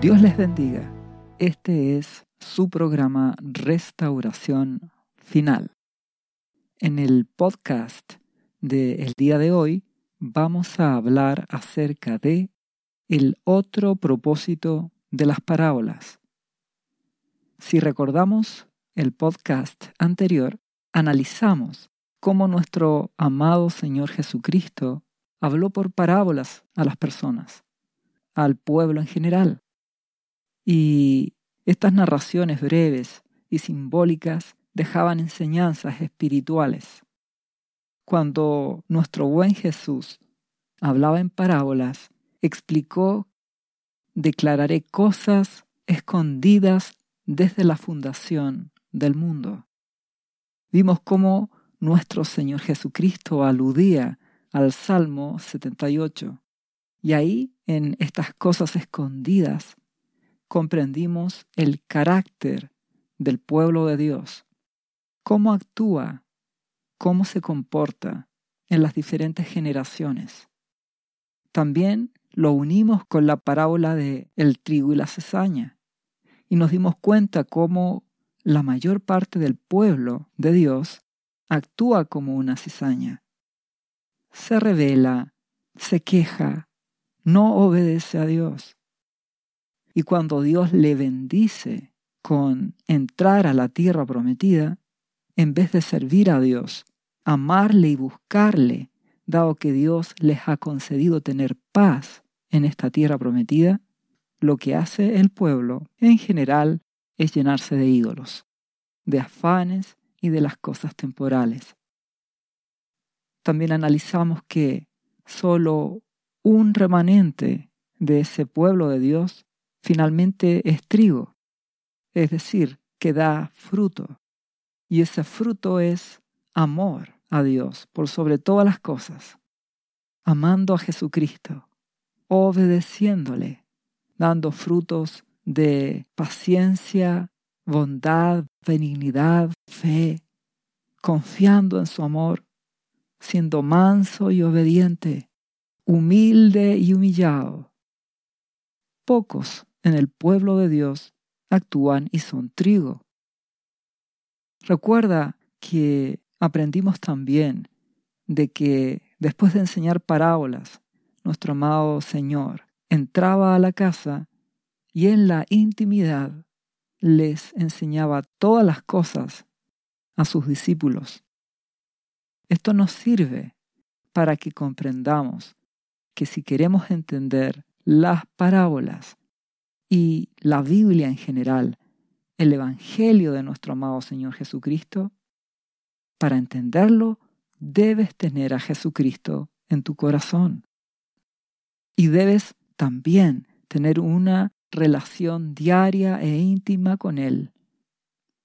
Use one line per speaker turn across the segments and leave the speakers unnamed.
Dios les bendiga. Este es su programa Restauración Final. En el podcast del día de hoy vamos a hablar acerca de el otro propósito de las parábolas. Si recordamos el podcast anterior, analizamos cómo nuestro amado Señor Jesucristo habló por parábolas a las personas, al pueblo en general. Y estas narraciones breves y simbólicas dejaban enseñanzas espirituales. Cuando nuestro buen Jesús hablaba en parábolas, explicó, declararé cosas escondidas desde la fundación del mundo. Vimos cómo nuestro Señor Jesucristo aludía al Salmo 78. Y ahí, en estas cosas escondidas, comprendimos el carácter del pueblo de Dios, cómo actúa, cómo se comporta en las diferentes generaciones. También lo unimos con la parábola de el trigo y la cesaña y nos dimos cuenta cómo la mayor parte del pueblo de Dios actúa como una cizaña. Se revela, se queja, no obedece a Dios. Y cuando Dios le bendice con entrar a la tierra prometida, en vez de servir a Dios, amarle y buscarle, dado que Dios les ha concedido tener paz en esta tierra prometida, lo que hace el pueblo en general es llenarse de ídolos, de afanes y de las cosas temporales. También analizamos que solo un remanente de ese pueblo de Dios finalmente es trigo, es decir, que da fruto. Y ese fruto es amor a Dios por sobre todas las cosas, amando a Jesucristo, obedeciéndole, dando frutos de paciencia, bondad, benignidad, fe, confiando en su amor, siendo manso y obediente, humilde y humillado. Pocos en el pueblo de Dios actúan y son trigo. Recuerda que aprendimos también de que después de enseñar parábolas, nuestro amado Señor entraba a la casa y en la intimidad les enseñaba todas las cosas a sus discípulos. Esto nos sirve para que comprendamos que si queremos entender las parábolas y la Biblia en general, el Evangelio de nuestro amado Señor Jesucristo, para entenderlo debes tener a Jesucristo en tu corazón. Y debes también tener una relación diaria e íntima con Él.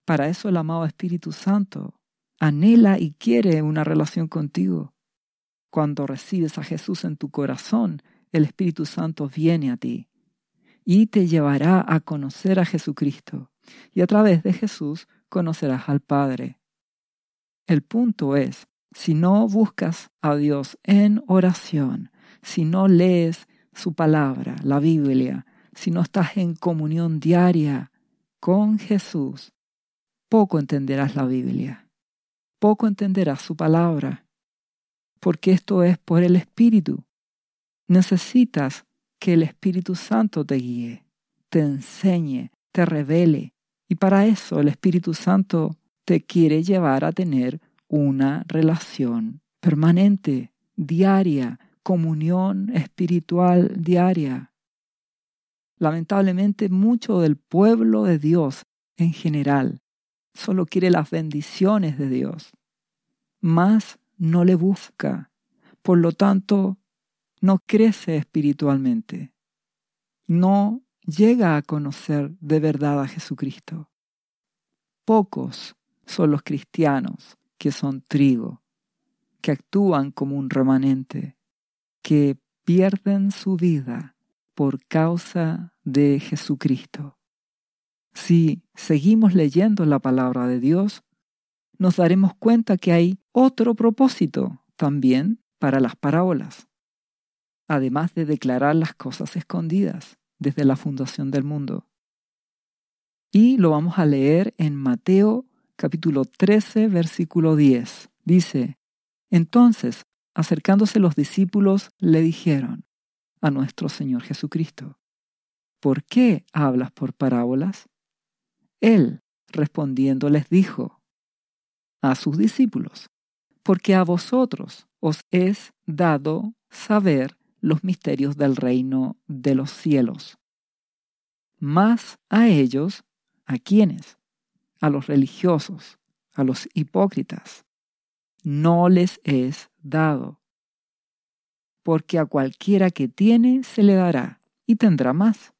Para eso el amado Espíritu Santo anhela y quiere una relación contigo. Cuando recibes a Jesús en tu corazón, el Espíritu Santo viene a ti y te llevará a conocer a Jesucristo. Y a través de Jesús conocerás al Padre. El punto es, si no buscas a Dios en oración, si no lees su palabra, la Biblia, si no estás en comunión diaria con Jesús, poco entenderás la Biblia, poco entenderás su palabra, porque esto es por el Espíritu. Necesitas que el Espíritu Santo te guíe, te enseñe, te revele, y para eso el Espíritu Santo te quiere llevar a tener una relación permanente, diaria, comunión espiritual diaria. Lamentablemente mucho del pueblo de Dios en general solo quiere las bendiciones de Dios, más no le busca, por lo tanto no crece espiritualmente, no llega a conocer de verdad a Jesucristo. Pocos son los cristianos que son trigo, que actúan como un remanente, que pierden su vida por causa de Jesucristo. Si seguimos leyendo la palabra de Dios, nos daremos cuenta que hay otro propósito también para las parábolas, además de declarar las cosas escondidas. desde la fundación del mundo. Y lo vamos a leer en Mateo capítulo 13, versículo 10. Dice, entonces, acercándose los discípulos, le dijeron a nuestro Señor Jesucristo, ¿por qué hablas por parábolas? Él, respondiendo, les dijo a sus discípulos, porque a vosotros os es dado saber los misterios del reino de los cielos. Más a ellos, ¿a quiénes? A los religiosos, a los hipócritas. No les es dado. Porque a cualquiera que tiene se le dará y tendrá más.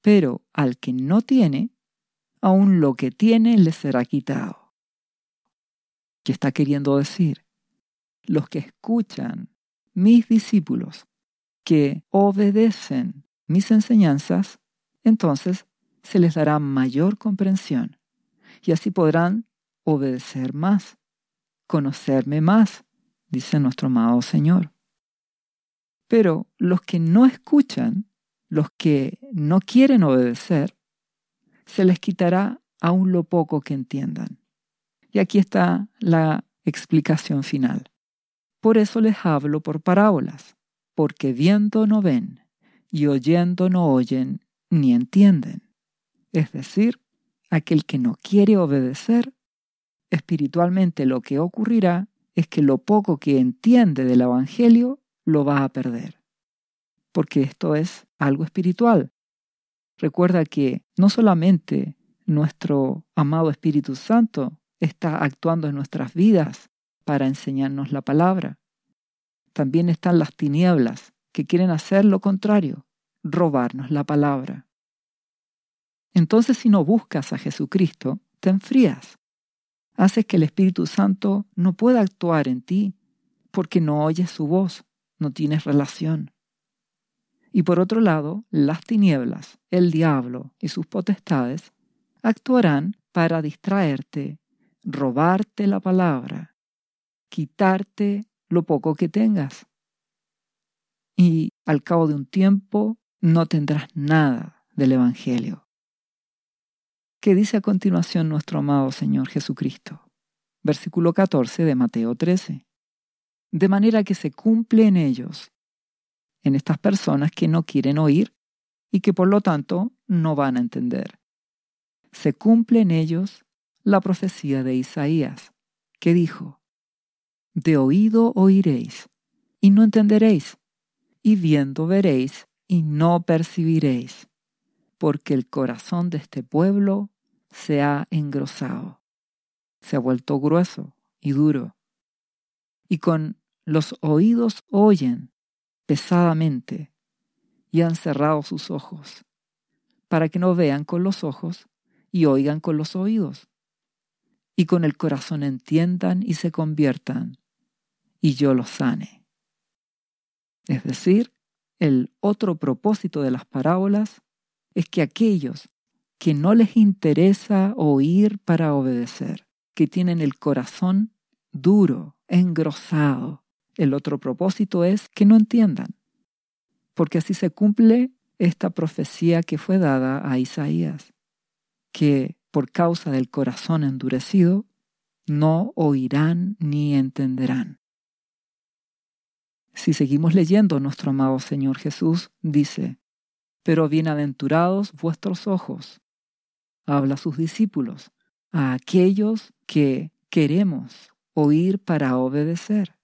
Pero al que no tiene, aun lo que tiene le será quitado. ¿Qué está queriendo decir? Los que escuchan mis discípulos, que obedecen mis enseñanzas, entonces se les dará mayor comprensión y así podrán obedecer más, conocerme más, dice nuestro amado Señor. Pero los que no escuchan, los que no quieren obedecer, se les quitará aún lo poco que entiendan. Y aquí está la explicación final. Por eso les hablo por parábolas, porque viendo no ven, y oyendo no oyen, ni entienden. Es decir, aquel que no quiere obedecer, espiritualmente lo que ocurrirá es que lo poco que entiende del Evangelio lo va a perder. Porque esto es algo espiritual. Recuerda que no solamente nuestro amado Espíritu Santo está actuando en nuestras vidas para enseñarnos la palabra, también están las tinieblas que quieren hacer lo contrario, robarnos la palabra. Entonces si no buscas a Jesucristo, te enfrías. Haces que el Espíritu Santo no pueda actuar en ti porque no oyes su voz, no tienes relación. Y por otro lado, las tinieblas, el diablo y sus potestades actuarán para distraerte, robarte la palabra, quitarte lo poco que tengas. Y al cabo de un tiempo no tendrás nada del Evangelio. ¿Qué dice a continuación nuestro amado Señor Jesucristo? Versículo 14 de Mateo 13. De manera que se cumple en ellos, en estas personas que no quieren oír y que por lo tanto no van a entender. Se cumple en ellos la profecía de Isaías, que dijo, De oído oiréis y no entenderéis, y viendo veréis y no percibiréis, porque el corazón de este pueblo se ha engrosado, se ha vuelto grueso y duro, y con los oídos oyen pesadamente y han cerrado sus ojos, para que no vean con los ojos y oigan con los oídos, y con el corazón entiendan y se conviertan, y yo los sane. Es decir, el otro propósito de las parábolas es que aquellos que no les interesa oír para obedecer, que tienen el corazón duro, engrosado, el otro propósito es que no entiendan, porque así se cumple esta profecía que fue dada a Isaías, que por causa del corazón endurecido no oirán ni entenderán. Si seguimos leyendo, nuestro amado Señor Jesús dice, pero bienaventurados vuestros ojos, habla a sus discípulos, a aquellos que queremos oír para obedecer.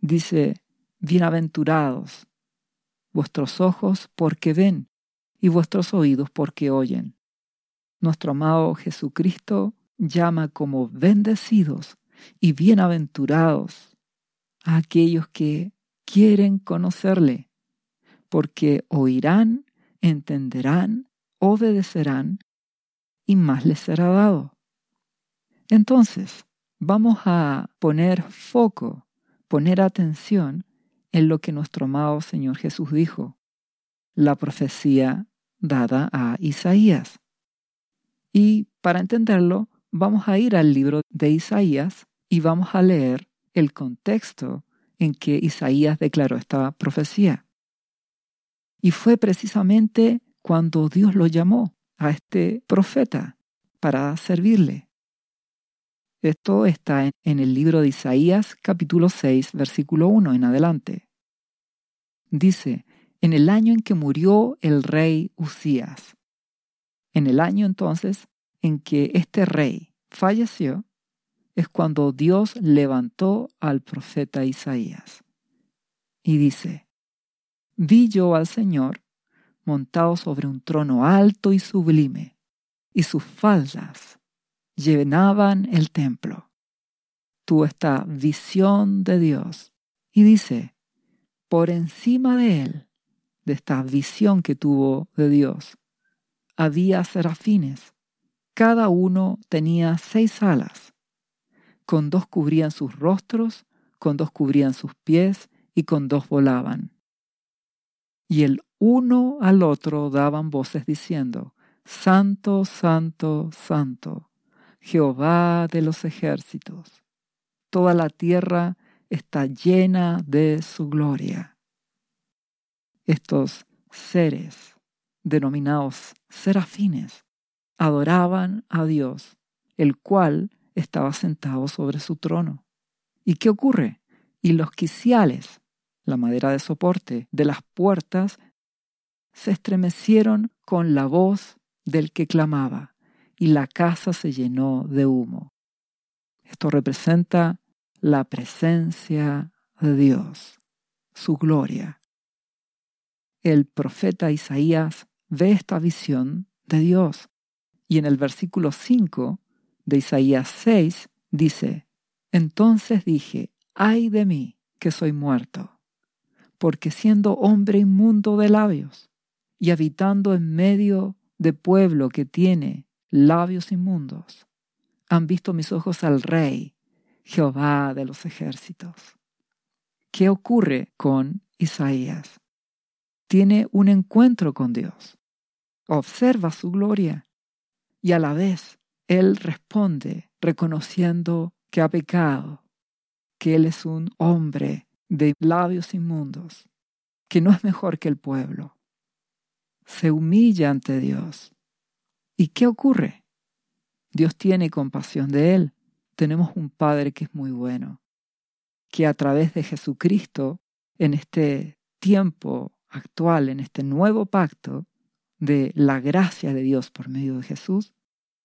Dice, bienaventurados vuestros ojos porque ven y vuestros oídos porque oyen. Nuestro amado Jesucristo llama como bendecidos y bienaventurados a aquellos que quieren conocerle, porque oirán, entenderán, obedecerán y más les será dado. Entonces, vamos a poner foco, poner atención en lo que nuestro amado Señor Jesús dijo, la profecía dada a Isaías. Y para entenderlo, vamos a ir al libro de Isaías y vamos a leer el contexto en que Isaías declaró esta profecía. Y fue precisamente cuando Dios lo llamó a este profeta para servirle. Esto está en el libro de Isaías capítulo 6 versículo 1 en adelante. Dice, en el año en que murió el rey Usías. En el año entonces en que este rey falleció, es cuando Dios levantó al profeta Isaías. Y dice, vi yo al Señor montado sobre un trono alto y sublime, y sus faldas llenaban el templo. Tuvo esta visión de Dios y dice, por encima de él, de esta visión que tuvo de Dios, había serafines. Cada uno tenía seis alas. Con dos cubrían sus rostros, con dos cubrían sus pies y con dos volaban. Y el uno al otro daban voces diciendo, Santo, Santo, Santo, Jehová de los ejércitos. Toda la tierra está llena de su gloria. Estos seres, denominados serafines, adoraban a Dios, el cual estaba sentado sobre su trono. ¿Y qué ocurre? Y los quiciales, la madera de soporte de las puertas, se estremecieron con la voz del que clamaba y la casa se llenó de humo. Esto representa la presencia de Dios, su gloria. El profeta Isaías ve esta visión de Dios y en el versículo 5 de Isaías 6 dice, Entonces dije, ay de mí que soy muerto, porque siendo hombre inmundo de labios y habitando en medio de pueblo que tiene labios inmundos. Han visto mis ojos al Rey, Jehová de los ejércitos. ¿Qué ocurre con Isaías? Tiene un encuentro con Dios, observa su gloria y a la vez él responde reconociendo que ha pecado, que él es un hombre de labios inmundos, que no es mejor que el pueblo. Se humilla ante Dios ¿Y qué ocurre? Dios tiene compasión de él. Tenemos un Padre que es muy bueno, que a través de Jesucristo, en este tiempo actual, en este nuevo pacto de la gracia de Dios por medio de Jesús,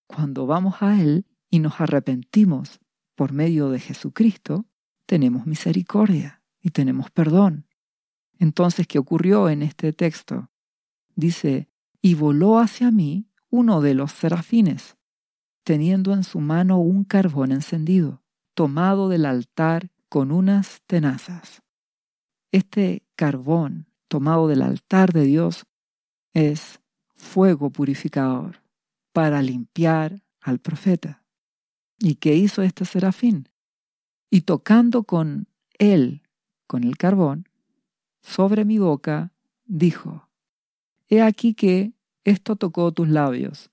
cuando vamos a Él y nos arrepentimos por medio de Jesucristo, tenemos misericordia y tenemos perdón. Entonces, ¿qué ocurrió en este texto? Dice, y voló hacia mí uno de los serafines, teniendo en su mano un carbón encendido, tomado del altar con unas tenazas. Este carbón tomado del altar de Dios es fuego purificador para limpiar al profeta. ¿Y qué hizo este serafín? Y tocando con él, con el carbón, sobre mi boca, dijo, He aquí que esto tocó tus labios,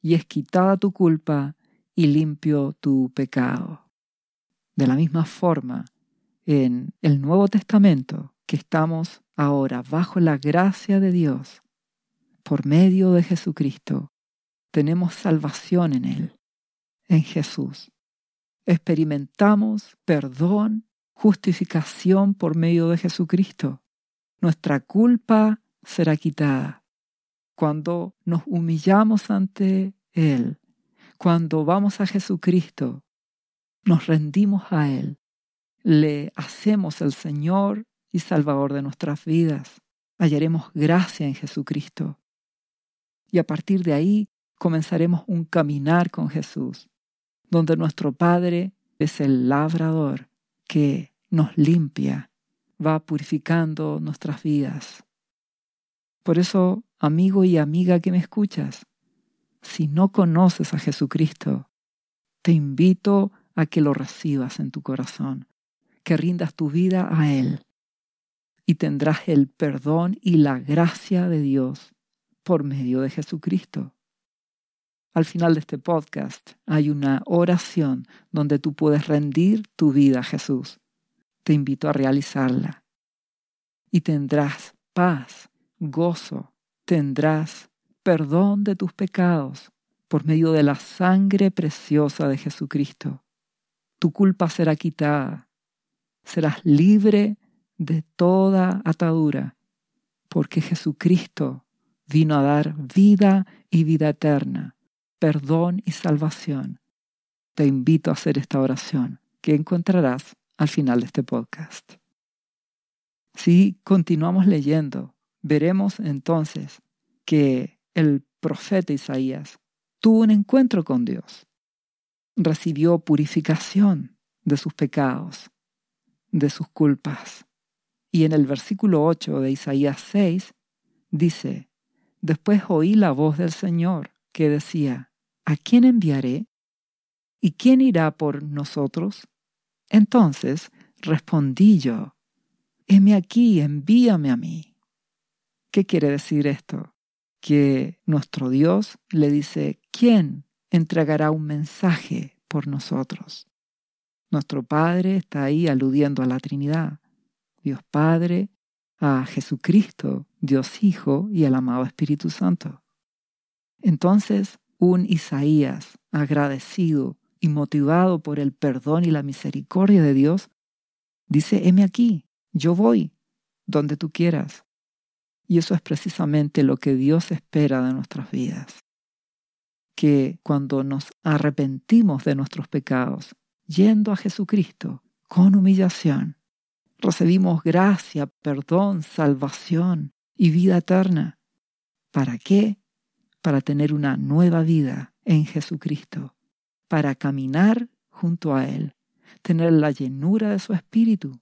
y es quitada tu culpa y limpio tu pecado. De la misma forma, en el Nuevo Testamento, que estamos ahora bajo la gracia de Dios, por medio de Jesucristo, tenemos salvación en Él, en Jesús. Experimentamos perdón, justificación por medio de Jesucristo. Nuestra culpa será quitada cuando nos humillamos ante Él, cuando vamos a Jesucristo, nos rendimos a Él, le hacemos el Señor y Salvador de nuestras vidas, hallaremos gracia en Jesucristo. Y a partir de ahí comenzaremos un caminar con Jesús, donde nuestro Padre es el labrador que nos limpia, va purificando nuestras vidas. Por eso amigo y amiga que me escuchas, si no conoces a Jesucristo, te invito a que lo recibas en tu corazón, que rindas tu vida a Él y tendrás el perdón y la gracia de Dios por medio de Jesucristo. Al final de este podcast hay una oración donde tú puedes rendir tu vida a Jesús. Te invito a realizarla y tendrás paz gozo, tendrás perdón de tus pecados por medio de la sangre preciosa de Jesucristo. Tu culpa será quitada, serás libre de toda atadura, porque Jesucristo vino a dar vida y vida eterna, perdón y salvación. Te invito a hacer esta oración que encontrarás al final de este podcast. Si continuamos leyendo, veremos entonces que el profeta Isaías tuvo un encuentro con Dios, recibió purificación de sus pecados, de sus culpas. Y en el versículo 8 de Isaías 6 dice, Después oí la voz del Señor que decía, ¿A quién enviaré? ¿Y quién irá por nosotros? Entonces respondí yo, heme aquí, envíame a mí. ¿Qué quiere decir esto? Que nuestro Dios le dice, ¿quién entregará un mensaje por nosotros? Nuestro Padre está ahí aludiendo a la Trinidad, Dios Padre, a Jesucristo, Dios Hijo y al amado Espíritu Santo. Entonces, un Isaías agradecido y motivado por el perdón y la misericordia de Dios, dice, heme aquí, yo voy donde tú quieras. Y eso es precisamente lo que Dios espera de nuestras vidas. Que cuando nos arrepentimos de nuestros pecados, yendo a Jesucristo con humillación, recibimos gracia, perdón, salvación y vida eterna. ¿Para qué? Para tener una nueva vida en Jesucristo, para caminar junto a Él, tener la llenura de su Espíritu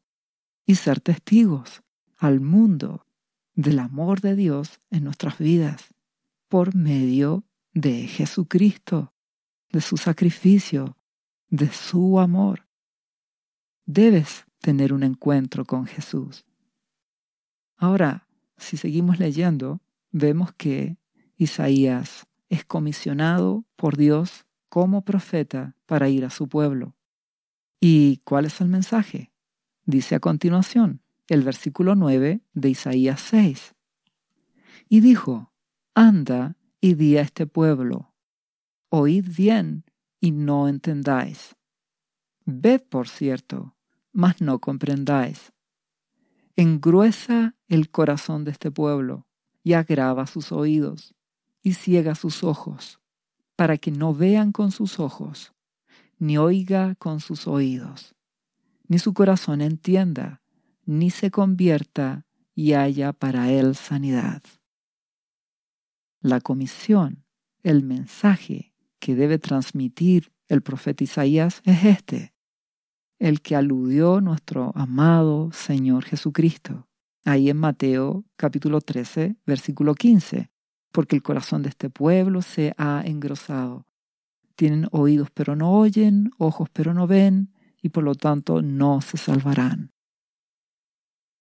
y ser testigos al mundo del amor de Dios en nuestras vidas por medio de Jesucristo, de su sacrificio, de su amor. Debes tener un encuentro con Jesús. Ahora, si seguimos leyendo, vemos que Isaías es comisionado por Dios como profeta para ir a su pueblo. ¿Y cuál es el mensaje? Dice a continuación el versículo 9 de Isaías 6. Y dijo, Anda y di a este pueblo, oíd bien y no entendáis. Ved, por cierto, mas no comprendáis. Engruesa el corazón de este pueblo y agrava sus oídos y ciega sus ojos, para que no vean con sus ojos, ni oiga con sus oídos ni su corazón entienda, ni se convierta y haya para él sanidad. La comisión, el mensaje que debe transmitir el profeta Isaías es este, el que aludió nuestro amado Señor Jesucristo, ahí en Mateo capítulo 13, versículo 15, porque el corazón de este pueblo se ha engrosado. Tienen oídos pero no oyen, ojos pero no ven, y por lo tanto no se salvarán.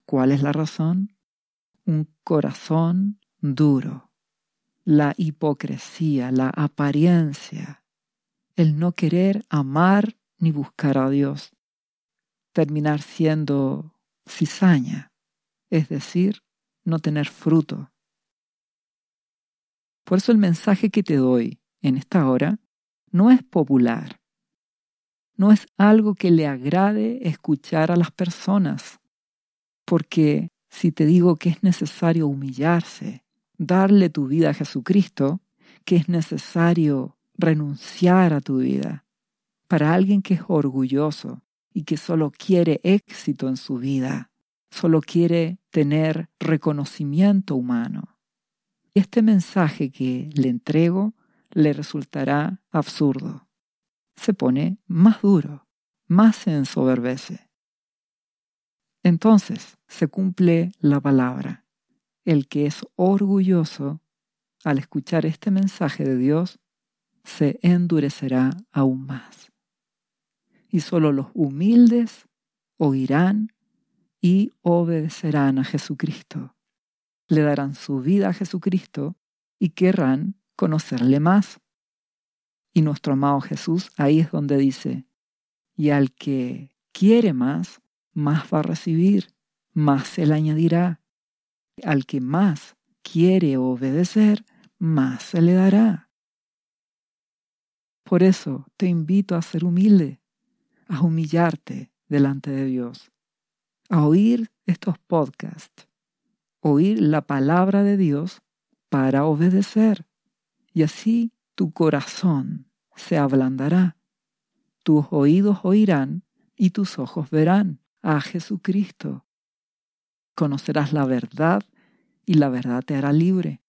¿Cuál es la razón? Un corazón duro, la hipocresía, la apariencia, el no querer amar ni buscar a Dios, terminar siendo cizaña, es decir, no tener fruto. Por eso el mensaje que te doy en esta hora no es popular, no es algo que le agrade escuchar a las personas, porque si te digo que es necesario humillarse, darle tu vida a Jesucristo, que es necesario renunciar a tu vida, para alguien que es orgulloso y que solo quiere éxito en su vida, solo quiere tener reconocimiento humano. Este mensaje que le entrego le resultará absurdo se pone más duro, más se ensoberbece. Entonces se cumple la palabra. El que es orgulloso, al escuchar este mensaje de Dios, se endurecerá aún más. Y solo los humildes oirán y obedecerán a Jesucristo. Le darán su vida a Jesucristo y querrán conocerle más. Y nuestro amado Jesús ahí es donde dice, y al que quiere más, más va a recibir, más se le añadirá. Al que más quiere obedecer, más se le dará. Por eso te invito a ser humilde, a humillarte delante de Dios, a oír estos podcasts, oír la palabra de Dios para obedecer. Y así tu corazón se ablandará, tus oídos oirán y tus ojos verán a Jesucristo. Conocerás la verdad y la verdad te hará libre.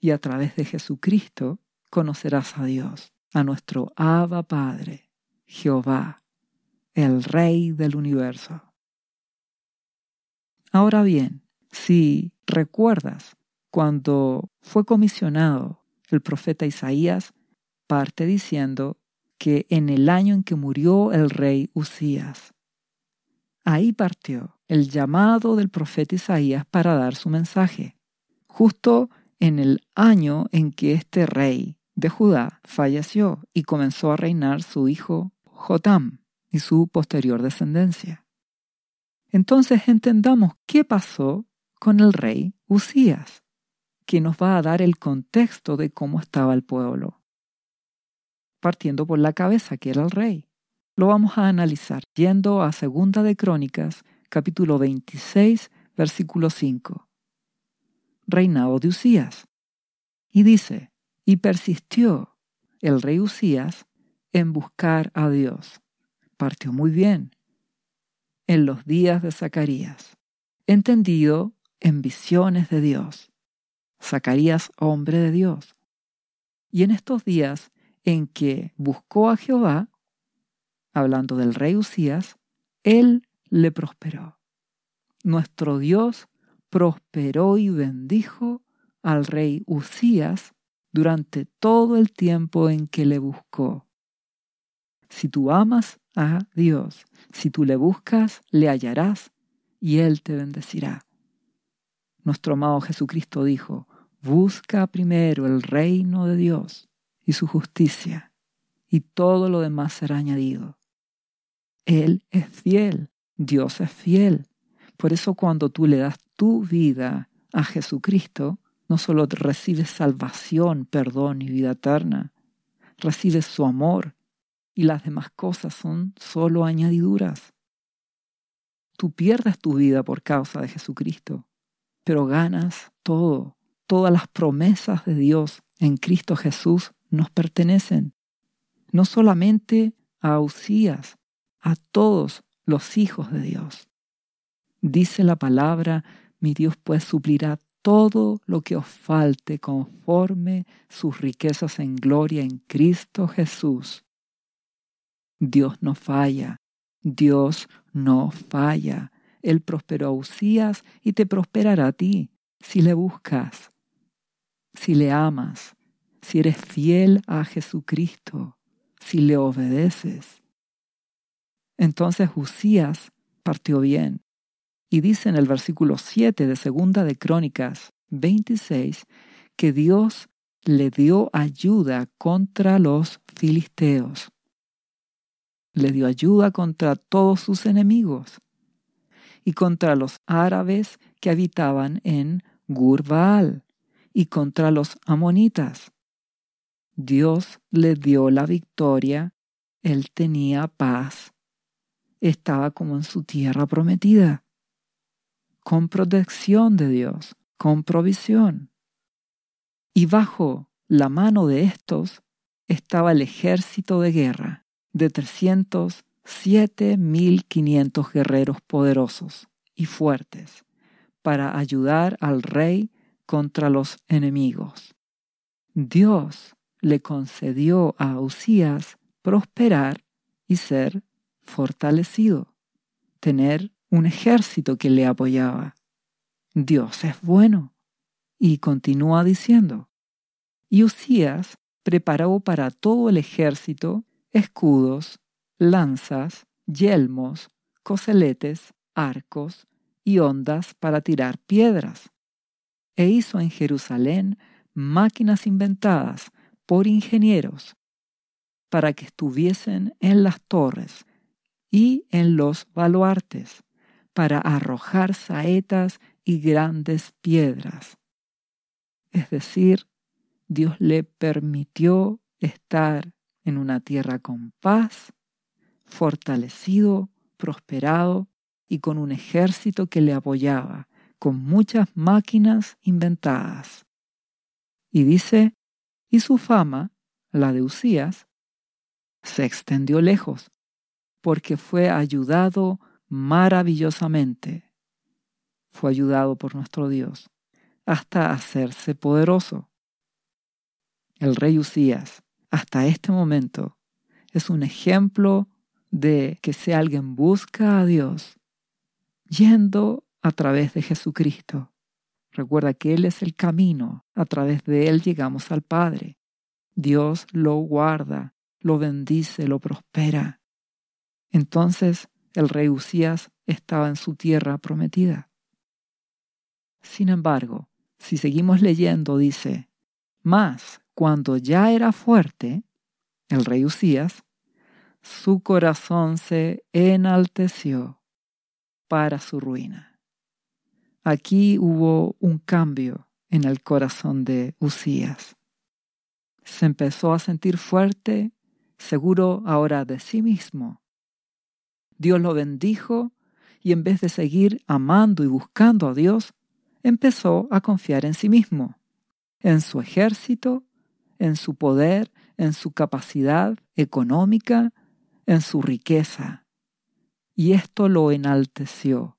Y a través de Jesucristo conocerás a Dios, a nuestro Abba Padre, Jehová, el Rey del universo. Ahora bien, si recuerdas cuando fue comisionado el profeta Isaías, parte diciendo que en el año en que murió el rey Usías, ahí partió el llamado del profeta Isaías para dar su mensaje, justo en el año en que este rey de Judá falleció y comenzó a reinar su hijo Jotam y su posterior descendencia. Entonces entendamos qué pasó con el rey Usías, que nos va a dar el contexto de cómo estaba el pueblo. Partiendo por la cabeza, que era el rey. Lo vamos a analizar yendo a Segunda de Crónicas, capítulo 26, versículo 5. Reinado de Usías. Y dice, y persistió el rey Usías en buscar a Dios. Partió muy bien. En los días de Zacarías. Entendido en visiones de Dios. Zacarías, hombre de Dios. Y en estos días en que buscó a Jehová, hablando del rey Usías, él le prosperó. Nuestro Dios prosperó y bendijo al rey Usías durante todo el tiempo en que le buscó. Si tú amas a Dios, si tú le buscas, le hallarás y Él te bendecirá. Nuestro amado Jesucristo dijo, busca primero el reino de Dios y su justicia, y todo lo demás será añadido. Él es fiel Dios es fiel. Por eso cuando tú le das tu vida a Jesucristo, no solo recibes salvación, perdón y vida eterna, recibes su amor y las demás cosas son solo añadiduras. Tú pierdes tu vida por causa de Jesucristo, pero ganas todo. Todas las promesas de Dios en Cristo Jesús nos pertenecen. No solamente a Usías, a todos los hijos de Dios. Dice la palabra, mi Dios pues suplirá todo lo que os falte conforme sus riquezas en gloria en Cristo Jesús. Dios no falla, Dios no falla. Él prosperó a Usías y te prosperará a ti si le buscas, si le amas, si eres fiel a Jesucristo, si le obedeces. Entonces Usías partió bien. Y dice en el versículo 7 de Segunda de Crónicas 26 que Dios le dio ayuda contra los filisteos. Le dio ayuda contra todos sus enemigos y contra los árabes que habitaban en Gurbaal y contra los amonitas. Dios le dio la victoria, él tenía paz estaba como en su tierra prometida, con protección de Dios, con provisión. Y bajo la mano de estos estaba el ejército de guerra de 307.500 guerreros poderosos y fuertes para ayudar al rey contra los enemigos. Dios le concedió a Usías prosperar y ser fortalecido, tener un ejército que le apoyaba. Dios es bueno. Y continúa diciendo, y Usías preparó para todo el ejército escudos, lanzas, yelmos, coseletes, arcos y ondas para tirar piedras. E hizo en Jerusalén máquinas inventadas por ingenieros para que estuviesen en las torres y en los baluartes para arrojar saetas y grandes piedras. Es decir, Dios le permitió estar en una tierra con paz, fortalecido, prosperado y con un ejército que le apoyaba, con muchas máquinas inventadas. Y dice, y su fama, la de Usías, se extendió lejos, porque fue ayudado maravillosamente. Fue ayudado por nuestro Dios hasta hacerse poderoso. El rey Usías, hasta este momento, es un ejemplo de que si alguien busca a Dios, yendo a través de Jesucristo, recuerda que Él es el camino, a través de Él llegamos al Padre. Dios lo guarda, lo bendice, lo prospera. Entonces el rey Usías estaba en su tierra prometida. Sin embargo, si seguimos leyendo, dice, mas cuando ya era fuerte, el rey Usías, su corazón se enalteció para su ruina. Aquí hubo un cambio en el corazón de Usías. Se empezó a sentir fuerte, seguro ahora de sí mismo. Dios lo bendijo y en vez de seguir amando y buscando a Dios, empezó a confiar en sí mismo, en su ejército, en su poder, en su capacidad económica, en su riqueza. Y esto lo enalteció,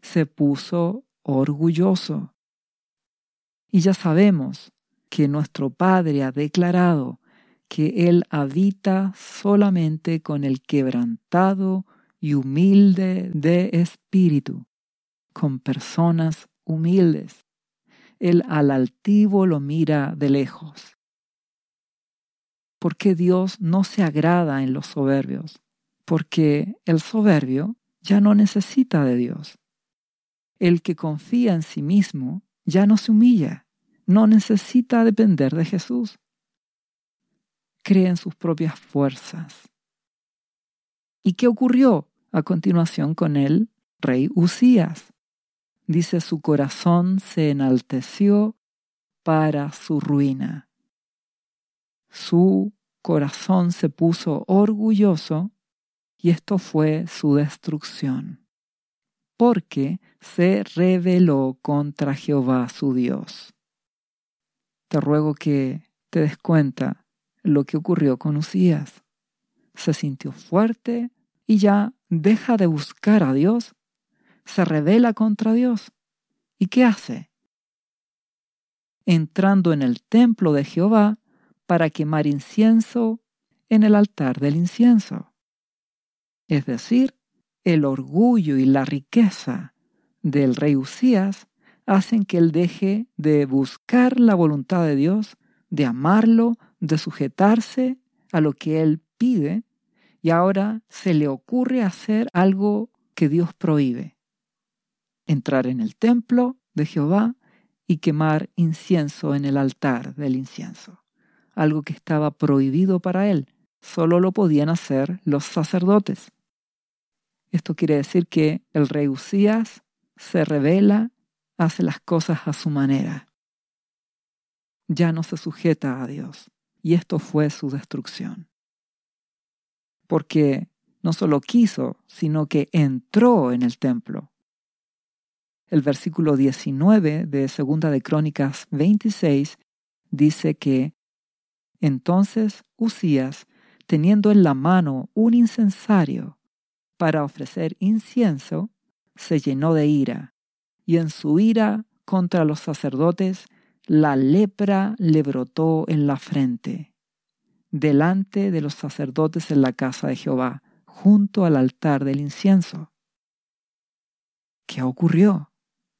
se puso orgulloso. Y ya sabemos que nuestro Padre ha declarado que Él habita solamente con el quebrantado y humilde de espíritu, con personas humildes. Él al altivo lo mira de lejos. Porque Dios no se agrada en los soberbios? Porque el soberbio ya no necesita de Dios. El que confía en sí mismo ya no se humilla, no necesita depender de Jesús. Cree en sus propias fuerzas. ¿Y qué ocurrió a continuación con el rey Usías? Dice, su corazón se enalteció para su ruina. Su corazón se puso orgulloso y esto fue su destrucción, porque se rebeló contra Jehová su Dios. Te ruego que te des cuenta lo que ocurrió con Usías. Se sintió fuerte y ya deja de buscar a Dios se revela contra Dios. ¿Y qué hace? Entrando en el templo de Jehová para quemar incienso en el altar del incienso. Es decir, el orgullo y la riqueza del rey Usías hacen que él deje de buscar la voluntad de Dios, de amarlo, de sujetarse a lo que él pide, y ahora se le ocurre hacer algo que Dios prohíbe entrar en el templo de Jehová y quemar incienso en el altar del incienso, algo que estaba prohibido para él, solo lo podían hacer los sacerdotes. Esto quiere decir que el rey Usías se revela, hace las cosas a su manera. Ya no se sujeta a Dios, y esto fue su destrucción. Porque no solo quiso, sino que entró en el templo el versículo 19 de Segunda de Crónicas 26 dice que entonces Usías, teniendo en la mano un incensario para ofrecer incienso, se llenó de ira, y en su ira contra los sacerdotes la lepra le brotó en la frente, delante de los sacerdotes en la casa de Jehová, junto al altar del incienso. ¿Qué ocurrió?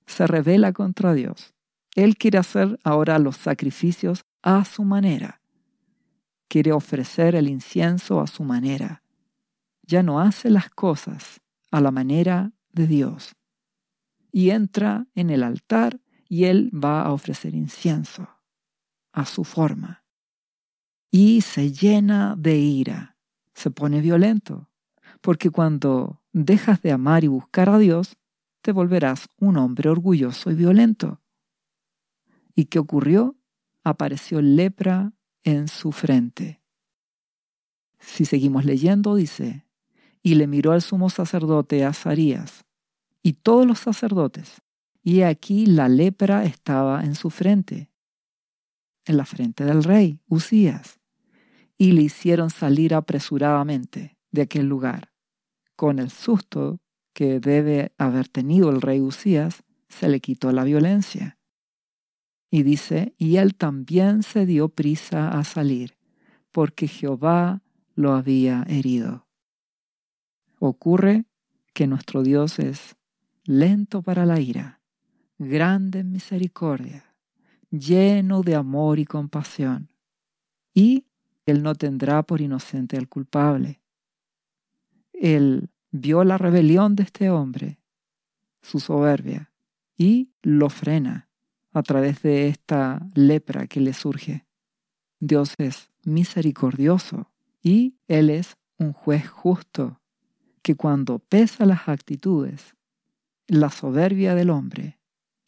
se revela contra Dios. Él quiere hacer ahora los sacrificios a su manera. Quiere ofrecer el incienso a su manera. Ya no hace las cosas a la manera de Dios. Y entra en el altar y él va a ofrecer incienso a su forma. Y se llena de ira, se pone violento, porque cuando dejas de amar y buscar a Dios, te volverás un hombre orgulloso y violento. ¿Y qué ocurrió? Apareció lepra en su frente. Si seguimos leyendo, dice, y le miró al sumo sacerdote Azarías y todos los sacerdotes, y aquí la lepra estaba en su frente, en la frente del rey, Usías, y le hicieron salir apresuradamente de aquel lugar. Con el susto que debe haber tenido el rey Usías, se le quitó la violencia. Y dice, y él también se dio prisa a salir, porque Jehová lo había herido. Ocurre que nuestro Dios es lento para la ira, grande en misericordia, lleno de amor y compasión, y Él no tendrá por inocente al culpable. Él vio la rebelión de este hombre, su soberbia, y lo frena a través de esta lepra que le surge. Dios es misericordioso y Él es un juez justo que cuando pesa las actitudes, la soberbia del hombre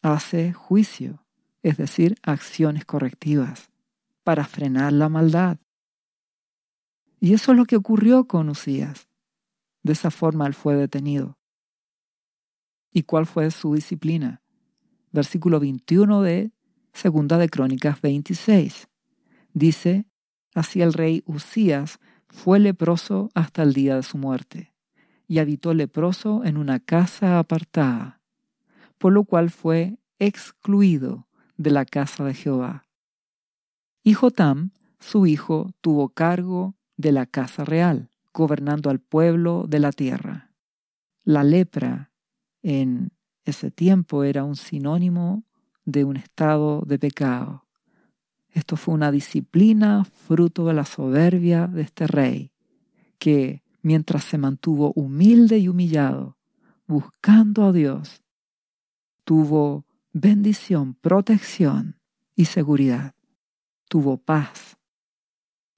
hace juicio, es decir, acciones correctivas, para frenar la maldad. Y eso es lo que ocurrió con Usías. De esa forma él fue detenido. ¿Y cuál fue su disciplina? Versículo 21 de Segunda de Crónicas 26. Dice, así el rey Usías fue leproso hasta el día de su muerte y habitó leproso en una casa apartada, por lo cual fue excluido de la casa de Jehová. Y Jotam, su hijo, tuvo cargo de la casa real, gobernando al pueblo de la tierra. La lepra en ese tiempo era un sinónimo de un estado de pecado. Esto fue una disciplina fruto de la soberbia de este rey, que mientras se mantuvo humilde y humillado, buscando a Dios, tuvo bendición, protección y seguridad. Tuvo paz.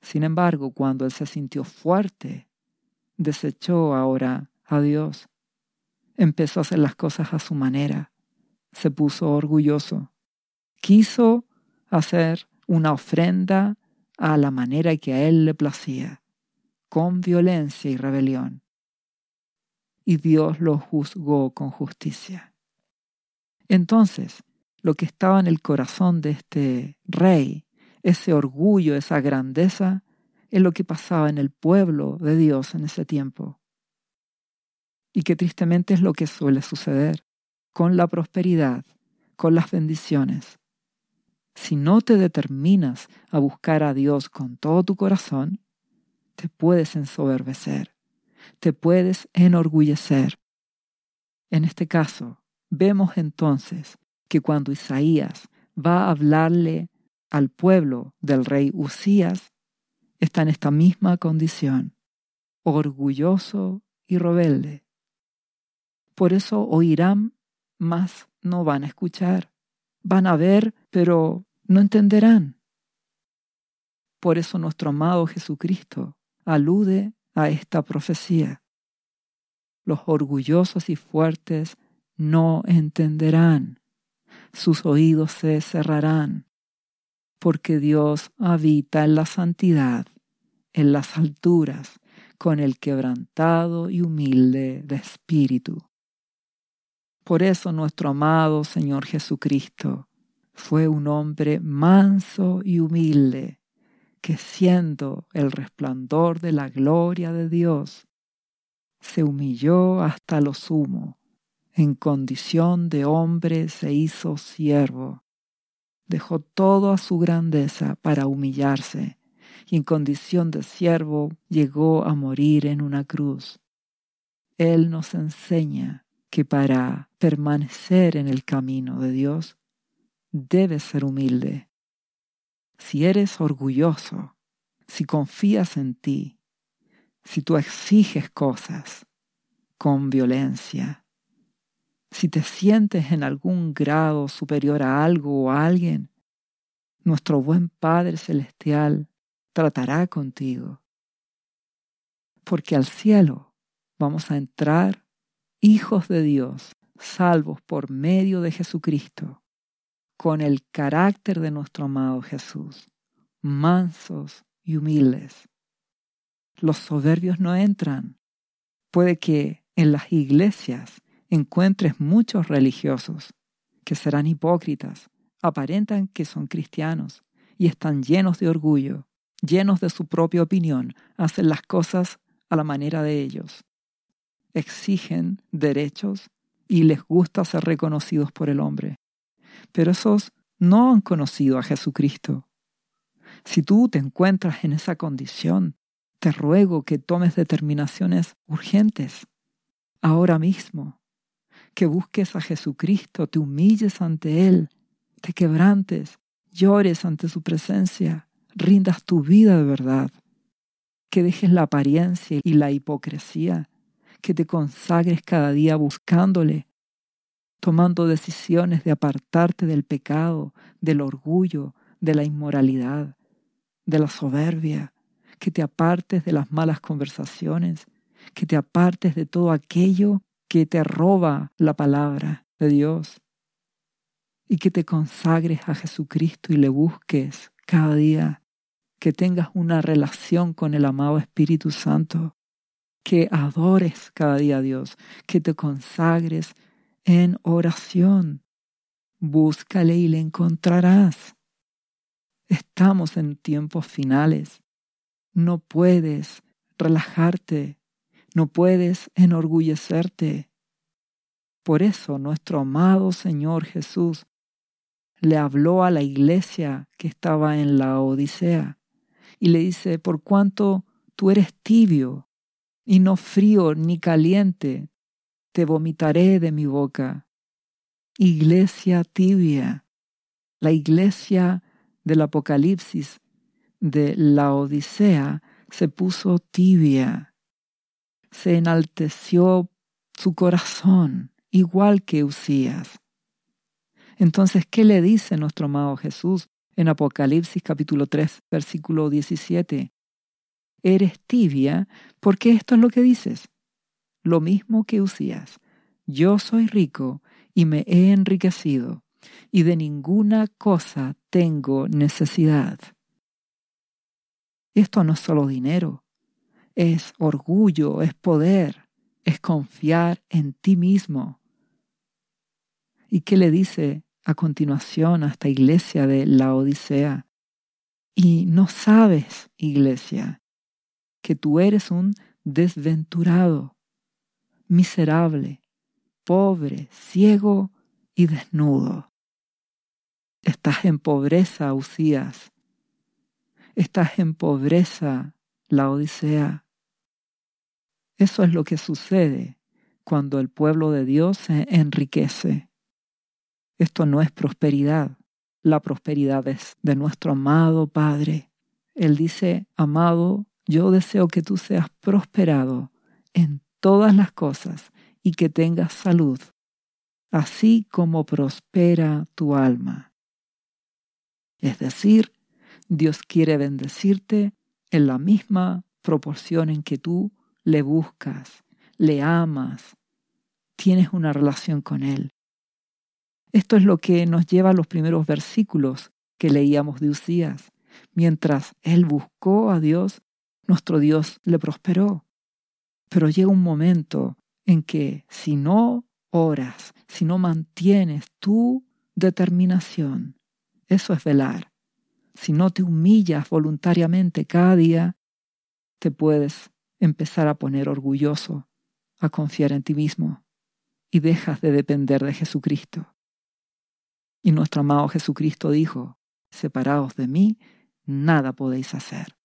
Sin embargo, cuando él se sintió fuerte, desechó ahora a Dios. Empezó a hacer las cosas a su manera. Se puso orgulloso. Quiso hacer una ofrenda a la manera que a él le placía con violencia y rebelión. Y Dios lo juzgó con justicia. Entonces, lo que estaba en el corazón de este rey, ese orgullo, esa grandeza, es lo que pasaba en el pueblo de Dios en ese tiempo. Y que tristemente es lo que suele suceder con la prosperidad, con las bendiciones. Si no te determinas a buscar a Dios con todo tu corazón, te puedes ensoberbecer, te puedes enorgullecer. En este caso, vemos entonces que cuando Isaías va a hablarle al pueblo del rey Usías, está en esta misma condición, orgulloso y rebelde. Por eso oirán, mas no van a escuchar. Van a ver, pero no entenderán. Por eso nuestro amado Jesucristo alude a esta profecía. Los orgullosos y fuertes no entenderán, sus oídos se cerrarán, porque Dios habita en la santidad, en las alturas, con el quebrantado y humilde de espíritu. Por eso nuestro amado Señor Jesucristo fue un hombre manso y humilde, que siendo el resplandor de la gloria de Dios, se humilló hasta lo sumo, en condición de hombre se hizo siervo, dejó todo a su grandeza para humillarse, y en condición de siervo llegó a morir en una cruz. Él nos enseña que para permanecer en el camino de Dios, debes ser humilde, si eres orgulloso, si confías en ti, si tú exiges cosas con violencia, si te sientes en algún grado superior a algo o a alguien, nuestro buen Padre Celestial tratará contigo. Porque al cielo vamos a entrar hijos de Dios, salvos por medio de Jesucristo, con el carácter de nuestro amado Jesús, mansos y humildes. Los soberbios no entran. Puede que en las iglesias encuentres muchos religiosos que serán hipócritas, aparentan que son cristianos y están llenos de orgullo, llenos de su propia opinión, hacen las cosas a la manera de ellos. Exigen derechos y les gusta ser reconocidos por el hombre. Pero esos no han conocido a Jesucristo. Si tú te encuentras en esa condición, te ruego que tomes determinaciones urgentes, ahora mismo, que busques a Jesucristo, te humilles ante Él, te quebrantes, llores ante su presencia, rindas tu vida de verdad, que dejes la apariencia y la hipocresía, que te consagres cada día buscándole, tomando decisiones de apartarte del pecado, del orgullo, de la inmoralidad, de la soberbia, que te apartes de las malas conversaciones, que te apartes de todo aquello que te roba la palabra de Dios y que te consagres a Jesucristo y le busques cada día, que tengas una relación con el amado Espíritu Santo, que adores cada día a Dios, que te consagres en oración. Búscale y le encontrarás. Estamos en tiempos finales. No puedes relajarte no puedes enorgullecerte. Por eso nuestro amado Señor Jesús le habló a la iglesia que estaba en la Odisea y le dice, por cuanto tú eres tibio y no frío ni caliente, te vomitaré de mi boca. Iglesia tibia, la iglesia del Apocalipsis de la Odisea se puso tibia se enalteció su corazón, igual que Usías. Entonces, ¿qué le dice nuestro amado Jesús en Apocalipsis capítulo 3, versículo 17? Eres tibia porque esto es lo que dices. Lo mismo que Usías. Yo soy rico y me he enriquecido, y de ninguna cosa tengo necesidad. Esto no es solo dinero, es orgullo, es poder, es confiar en ti mismo. ¿Y qué le dice a continuación a esta iglesia de la Odisea? Y no sabes, iglesia, que tú eres un desventurado, miserable, pobre, ciego y desnudo. Estás en pobreza, Usías. Estás en pobreza, la Odisea. Eso es lo que sucede cuando el pueblo de Dios se enriquece. Esto no es prosperidad. La prosperidad es de nuestro amado Padre. Él dice, amado, yo deseo que tú seas prosperado en todas las cosas y que tengas salud, así como prospera tu alma. Es decir, Dios quiere bendecirte en la misma proporción en que tú le buscas, le amas, tienes una relación con Él. Esto es lo que nos lleva a los primeros versículos que leíamos de Usías. Mientras Él buscó a Dios, nuestro Dios le prosperó. Pero llega un momento en que si no oras, si no mantienes tu determinación, eso es velar si no te humillas voluntariamente cada día, te puedes empezar a poner orgulloso, a confiar en ti mismo y dejas de depender de Jesucristo. Y nuestro amado Jesucristo dijo, separados de mí, nada podéis hacer.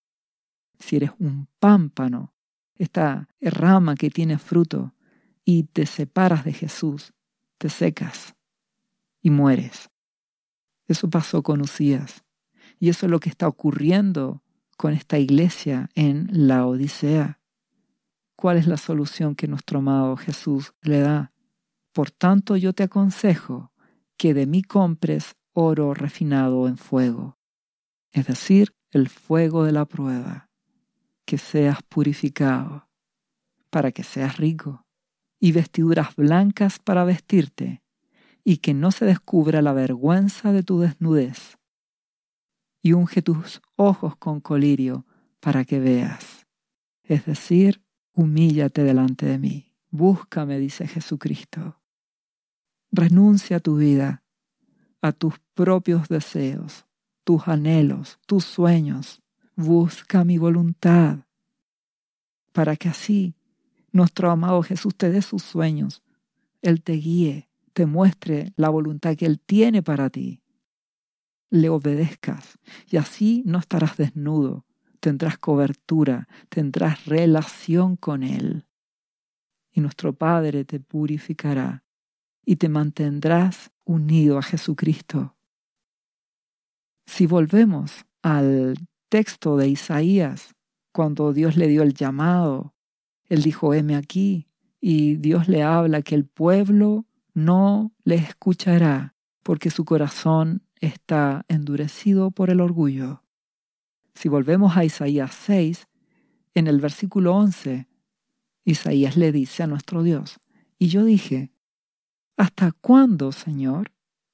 Si eres un pámpano, esta rama que tiene fruto, y te separas de Jesús, te secas y mueres. Eso pasó con Usías. Y eso es lo que está ocurriendo con esta iglesia en la Odisea. ¿Cuál es la solución que nuestro amado Jesús le da? Por tanto, yo te aconsejo que de mí compres oro refinado en fuego, es decir, el fuego de la prueba, que seas purificado, para que seas rico, y vestiduras blancas para vestirte, y que no se descubra la vergüenza de tu desnudez. Y unge tus ojos con colirio para que veas. Es decir, humíllate delante de mí. Búscame, dice Jesucristo. Renuncia a tu vida, a tus propios deseos, tus anhelos, tus sueños. Busca mi voluntad, para que así nuestro amado Jesús te dé sus sueños, Él te guíe, te muestre la voluntad que Él tiene para ti, le obedezcas y así no estarás desnudo, tendrás cobertura, tendrás relación con Él. Y nuestro Padre te purificará y te mantendrás unido a Jesucristo. Si volvemos al texto de Isaías, cuando Dios le dio el llamado, Él dijo, heme aquí, y Dios le habla que el pueblo no le escuchará, porque su corazón está endurecido por el orgullo. Si volvemos a Isaías 6, en el versículo 11, Isaías le dice a nuestro Dios, y yo dije, ¿hasta cuándo, Señor?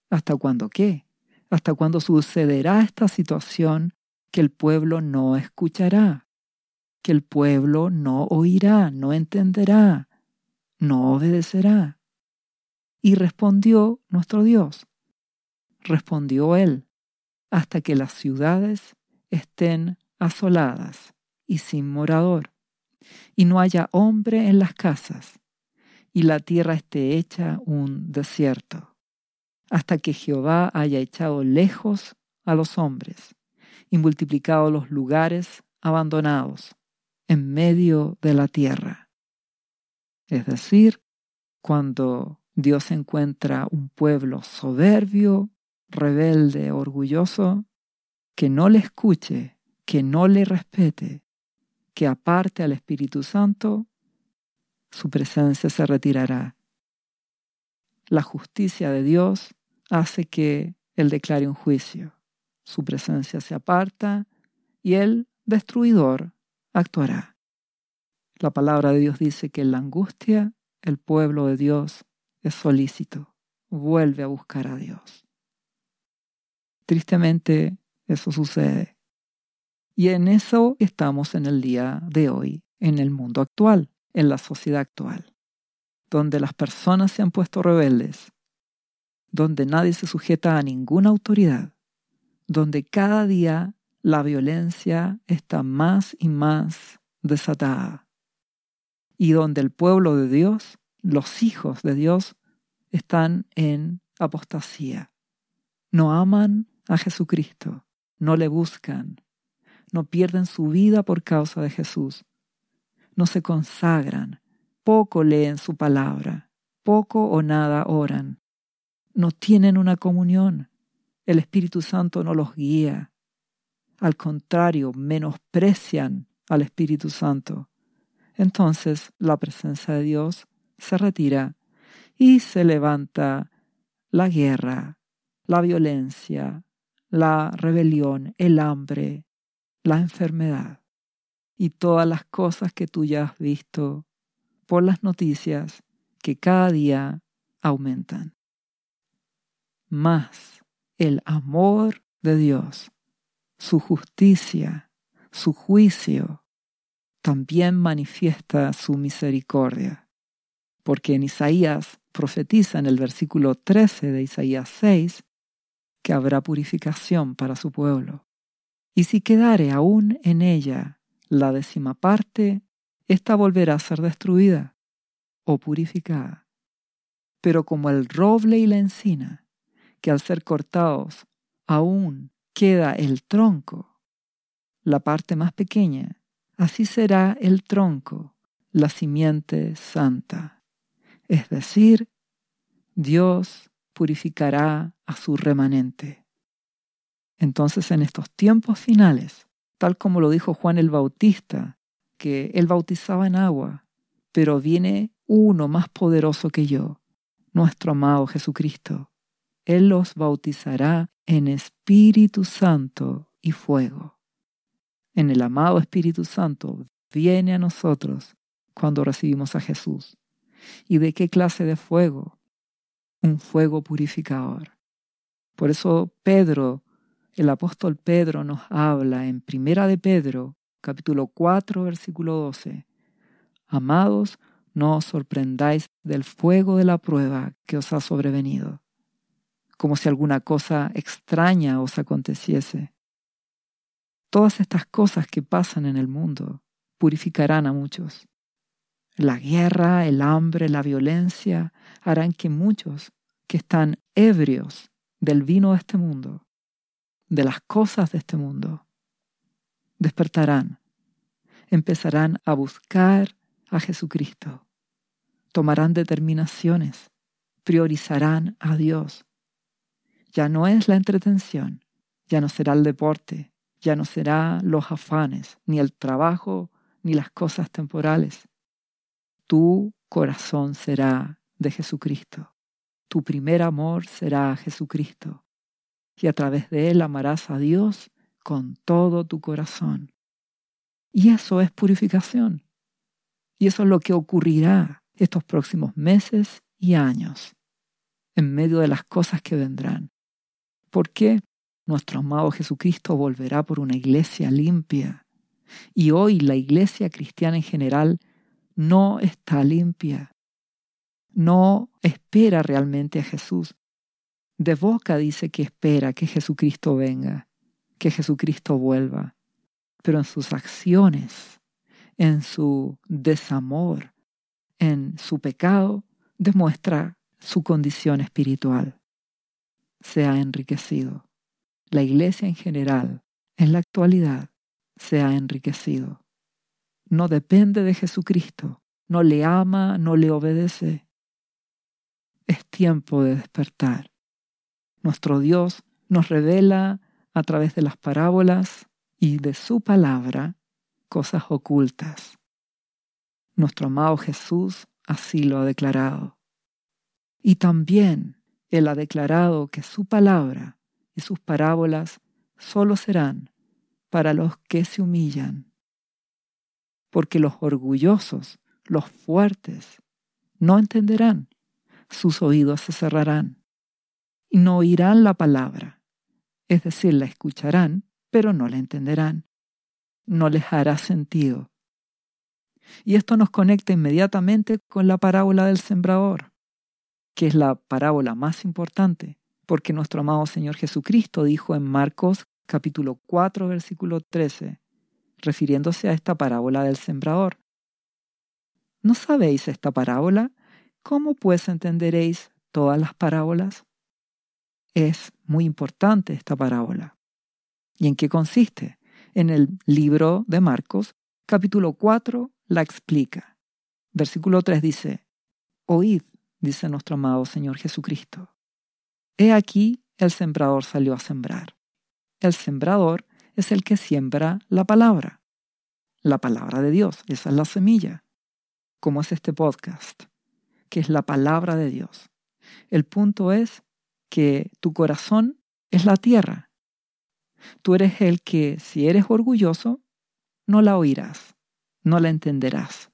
¿Hasta cuándo qué? ¿Hasta cuándo sucederá esta situación que el pueblo no escuchará? Que el pueblo no oirá, no entenderá, no obedecerá. Y respondió nuestro Dios. Respondió él, hasta que las ciudades estén asoladas y sin morador, y no haya hombre en las casas, y la tierra esté hecha un desierto, hasta que Jehová haya echado lejos a los hombres y multiplicado los lugares abandonados en medio de la tierra. Es decir, cuando Dios encuentra un pueblo soberbio, rebelde, orgulloso, que no le escuche, que no le respete, que aparte al Espíritu Santo, su presencia se retirará. La justicia de Dios hace que Él declare un juicio. Su presencia se aparta y el destruidor actuará. La palabra de Dios dice que en la angustia el pueblo de Dios es solícito, vuelve a buscar a Dios. Tristemente eso sucede. Y en eso estamos en el día de hoy, en el mundo actual, en la sociedad actual, donde las personas se han puesto rebeldes, donde nadie se sujeta a ninguna autoridad, donde cada día la violencia está más y más desatada, y donde el pueblo de Dios los hijos de Dios están en apostasía. No aman a Jesucristo, no le buscan, no pierden su vida por causa de Jesús, no se consagran, poco leen su palabra, poco o nada oran, no tienen una comunión, el Espíritu Santo no los guía, al contrario, menosprecian al Espíritu Santo. Entonces la presencia de Dios se retira y se levanta la guerra, la violencia, la rebelión, el hambre, la enfermedad y todas las cosas que tú ya has visto por las noticias que cada día aumentan. Más el amor de Dios, su justicia, su juicio, también manifiesta su misericordia porque en Isaías profetiza en el versículo 13 de Isaías 6 que habrá purificación para su pueblo. Y si quedare aún en ella la décima parte, ésta volverá a ser destruida o purificada. Pero como el roble y la encina, que al ser cortados aún queda el tronco, la parte más pequeña, así será el tronco, la simiente santa. Es decir, Dios purificará a su remanente. Entonces en estos tiempos finales, tal como lo dijo Juan el Bautista, que él bautizaba en agua, pero viene uno más poderoso que yo, nuestro amado Jesucristo. Él los bautizará en Espíritu Santo y fuego. En el amado Espíritu Santo viene a nosotros cuando recibimos a Jesús. ¿Y de qué clase de fuego? un fuego purificador. Por eso Pedro, el apóstol Pedro nos habla en Primera de Pedro, capítulo 4, versículo 12. Amados, no os sorprendáis del fuego de la prueba que os ha sobrevenido, como si alguna cosa extraña os aconteciese. Todas estas cosas que pasan en el mundo purificarán a muchos. La guerra, el hambre, la violencia harán que muchos que están ebrios del vino de este mundo, de las cosas de este mundo, despertarán, empezarán a buscar a Jesucristo, tomarán determinaciones, priorizarán a Dios. Ya no es la entretención, ya no será el deporte, ya no será los afanes, ni el trabajo, ni las cosas temporales. Tu corazón será de Jesucristo. Tu primer amor será Jesucristo. Y a través de él amarás a Dios con todo tu corazón. Y eso es purificación. Y eso es lo que ocurrirá estos próximos meses y años, en medio de las cosas que vendrán. Porque nuestro amado Jesucristo volverá por una iglesia limpia. Y hoy la iglesia cristiana en general no está limpia. No espera realmente a Jesús. De boca dice que espera que Jesucristo venga, que Jesucristo vuelva, pero en sus acciones, en su desamor, en su pecado, demuestra su condición espiritual. Se ha enriquecido. La iglesia en general, en la actualidad, se ha enriquecido. No depende de Jesucristo, no le ama, no le obedece. Es tiempo de despertar. Nuestro Dios nos revela a través de las parábolas y de su palabra cosas ocultas. Nuestro amado Jesús así lo ha declarado. Y también Él ha declarado que su palabra y sus parábolas solo serán para los que se humillan. Porque los orgullosos, los fuertes, no entenderán, sus oídos se cerrarán y no oirán la palabra, es decir, la escucharán, pero no la entenderán no les hará sentido. Y esto nos conecta inmediatamente con la parábola del sembrador, que es la parábola más importante, porque nuestro amado Señor Jesucristo dijo en Marcos capítulo 4 versículo 13, refiriéndose a esta parábola del sembrador. ¿No sabéis esta parábola? ¿Cómo pues entenderéis todas las parábolas? Es muy importante esta parábola. ¿Y en qué consiste? en el libro de Marcos, capítulo 4, la explica. Versículo 3 dice, Oíd, dice nuestro amado Señor Jesucristo. He aquí el sembrador salió a sembrar. El sembrador es el que siembra la palabra. La palabra de Dios, esa es la semilla. Como es este podcast, que es la palabra de Dios. El punto es que tu corazón es la tierra Tú eres el que, si eres orgulloso, no la oirás, no la entenderás.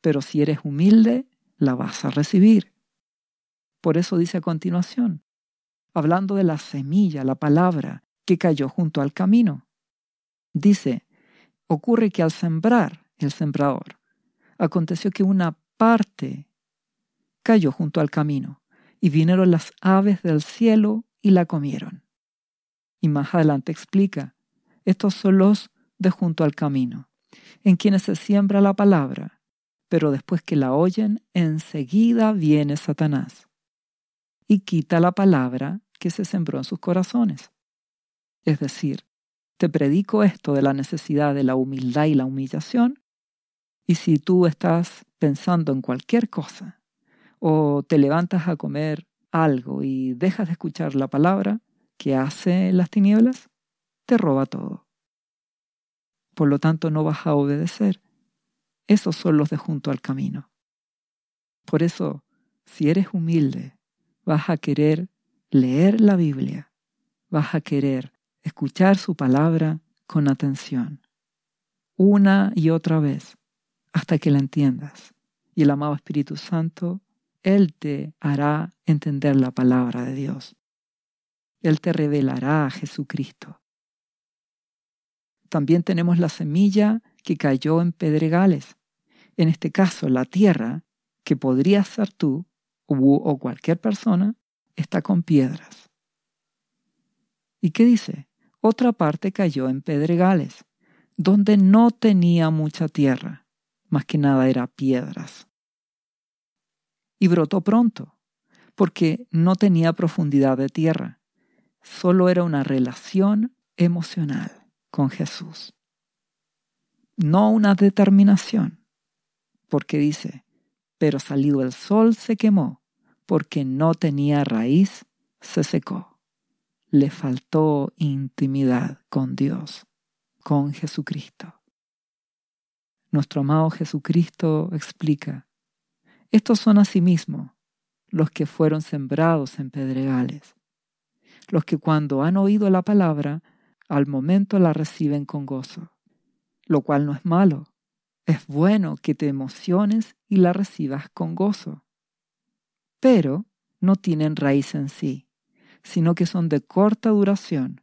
Pero si eres humilde, la vas a recibir. Por eso dice a continuación, hablando de la semilla, la palabra que cayó junto al camino. Dice, ocurre que al sembrar el sembrador, aconteció que una parte cayó junto al camino, y vinieron las aves del cielo y la comieron. Y más adelante explica, estos son los de junto al camino, en quienes se siembra la palabra, pero después que la oyen, enseguida viene Satanás y quita la palabra que se sembró en sus corazones. Es decir, te predico esto de la necesidad de la humildad y la humillación, y si tú estás pensando en cualquier cosa, o te levantas a comer algo y dejas de escuchar la palabra, que hace las tinieblas, te roba todo. Por lo tanto, no vas a obedecer. Esos son los de junto al camino. Por eso, si eres humilde, vas a querer leer la Biblia, vas a querer escuchar su palabra con atención, una y otra vez, hasta que la entiendas. Y el amado Espíritu Santo Él te hará entender la palabra de Dios. Él te revelará a Jesucristo. También tenemos la semilla que cayó en pedregales. En este caso, la tierra, que podría ser tú o cualquier persona, está con piedras. ¿Y qué dice? Otra parte cayó en pedregales, donde no tenía mucha tierra, más que nada era piedras. Y brotó pronto, porque no tenía profundidad de tierra, solo era una relación emocional con Jesús. No una determinación, porque dice, pero salido el sol se quemó, porque no tenía raíz, se secó. Le faltó intimidad con Dios con Jesucristo. Nuestro amado Jesucristo explica, estos son asimismo los que fueron sembrados en pedregales, los que cuando han oído la palabra, al momento la reciben con gozo, lo cual no es malo, es bueno que te emociones y la recibas con gozo, pero no tienen raíz en sí, sino que son de corta duración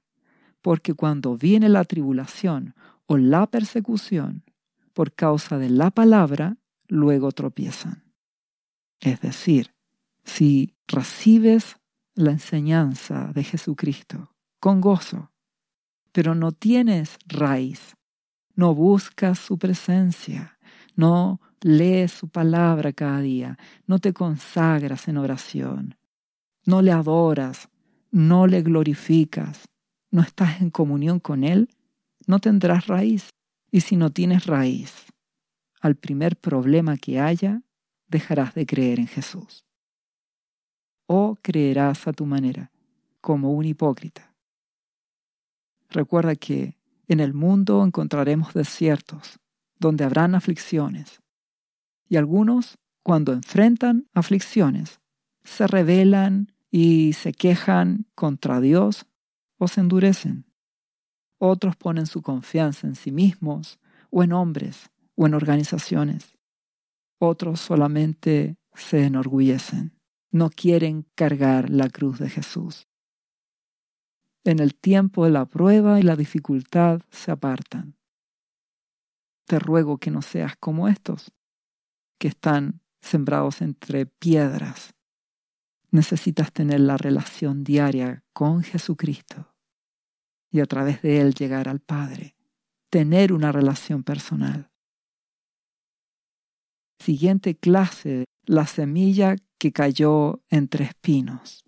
porque cuando viene la tribulación o la persecución por causa de la palabra, luego tropiezan. Es decir, si recibes la enseñanza de Jesucristo con gozo, pero no tienes raíz, no buscas su presencia, no lees su palabra cada día, no te consagras en oración, no le adoras, no le glorificas, no estás en comunión con Él, no tendrás raíz. Y si no tienes raíz, al primer problema que haya, dejarás de creer en Jesús. O creerás a tu manera, como un hipócrita. Recuerda que en el mundo encontraremos desiertos, donde habrán aflicciones. Y algunos, cuando enfrentan aflicciones, se rebelan y se quejan contra Dios se endurecen. Otros ponen su confianza en sí mismos o en hombres o en organizaciones. Otros solamente se enorgullecen. No quieren cargar la cruz de Jesús. En el tiempo de la prueba y la dificultad se apartan. Te ruego que no seas como estos, que están sembrados entre piedras. Necesitas tener la relación diaria con Jesucristo y a través de él llegar al Padre, tener una relación personal. Siguiente clase, la semilla que cayó entre espinos.